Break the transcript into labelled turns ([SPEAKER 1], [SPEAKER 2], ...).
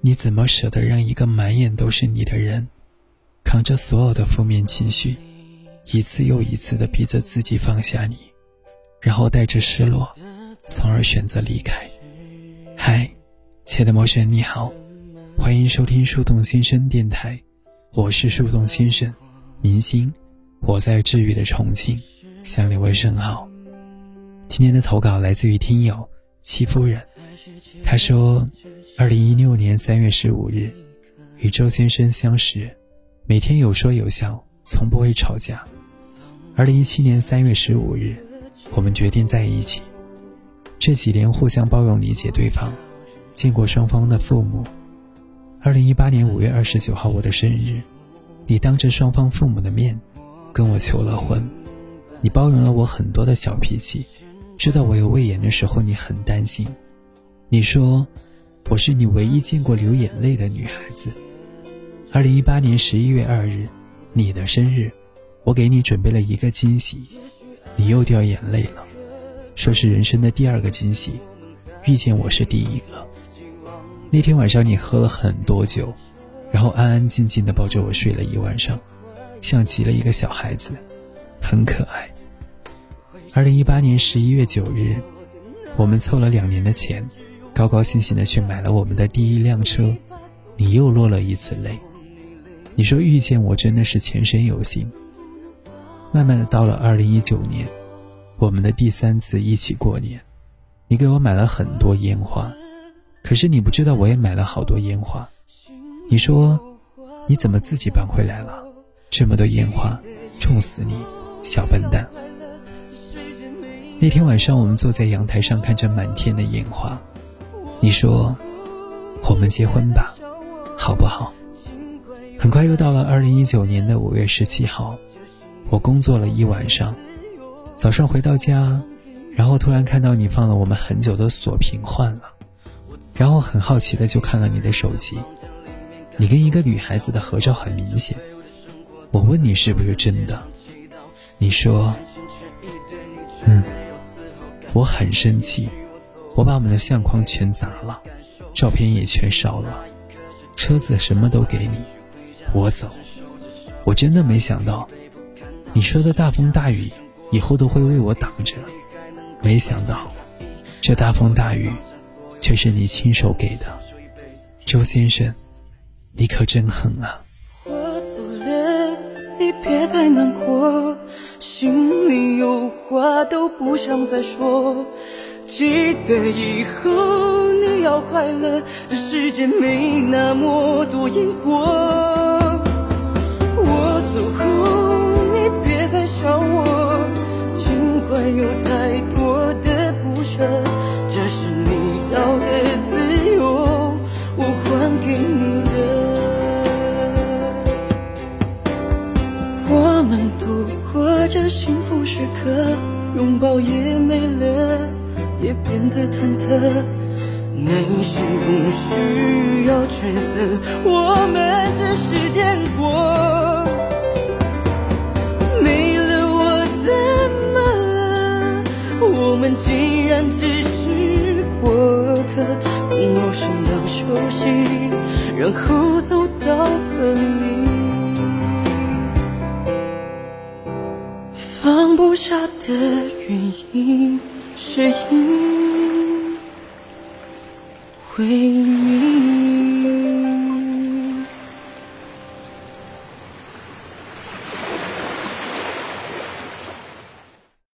[SPEAKER 1] 你怎么舍得让一个满眼都是你的人，扛着所有的负面情绪，一次又一次的逼着自己放下你，然后带着失落，从而选择离开？嗨，亲爱的陌生人，你好，欢迎收听树洞先生电台，我是树洞先生，明星，我在治愈的重庆，向你问声好。今天的投稿来自于听友戚夫人，他说，二零一六年三月十五日，与周先生相识，每天有说有笑，从不会吵架。二零一七年三月十五日，我们决定在一起。这几年互相包容理解对方，见过双方的父母。二零一八年五月二十九号我的生日，你当着双方父母的面，跟我求了婚。你包容了我很多的小脾气。知道我有胃炎的时候，你很担心。你说我是你唯一见过流眼泪的女孩子。二零一八年十一月二日，你的生日，我给你准备了一个惊喜，你又掉眼泪了，说是人生的第二个惊喜，遇见我是第一个。那天晚上你喝了很多酒，然后安安静静的抱着我睡了一晚上，像极了一个小孩子，很可爱。二零一八年十一月九日，我们凑了两年的钱，高高兴兴的去买了我们的第一辆车。你又落了一次泪。你说遇见我真的是前生有幸。慢慢的到了二零一九年，我们的第三次一起过年，你给我买了很多烟花，可是你不知道我也买了好多烟花。你说你怎么自己搬回来了？这么多烟花，重死你，小笨蛋。那天晚上，我们坐在阳台上看着满天的烟花。你说：“我们结婚吧，好不好？”很快又到了二零一九年的五月十七号，我工作了一晚上，早上回到家，然后突然看到你放了我们很久的锁屏换了，然后很好奇的就看了你的手机，你跟一个女孩子的合照很明显。我问你是不是真的，你说：“嗯。”我很生气，我把我们的相框全砸了，照片也全烧了，车子什么都给你，我走。我真的没想到，你说的大风大雨以后都会为我挡着，没想到，这大风大雨却是你亲手给的，周先生，你可真狠啊！
[SPEAKER 2] 我走了，你别再难过。心里有话都不想再说，记得以后你要快乐，这世界没那么多烟火。我走后你别再想我，尽管有太多的不舍，这是你要的自由，我还给你的。我们度。过这幸福时刻，拥抱也没了，也变得忐忑。内心不需要抉择，我们只是见过。没了我怎么了？我们既然只是过客，从陌生到熟悉，然后走到分离。放不下的原因，是因为你。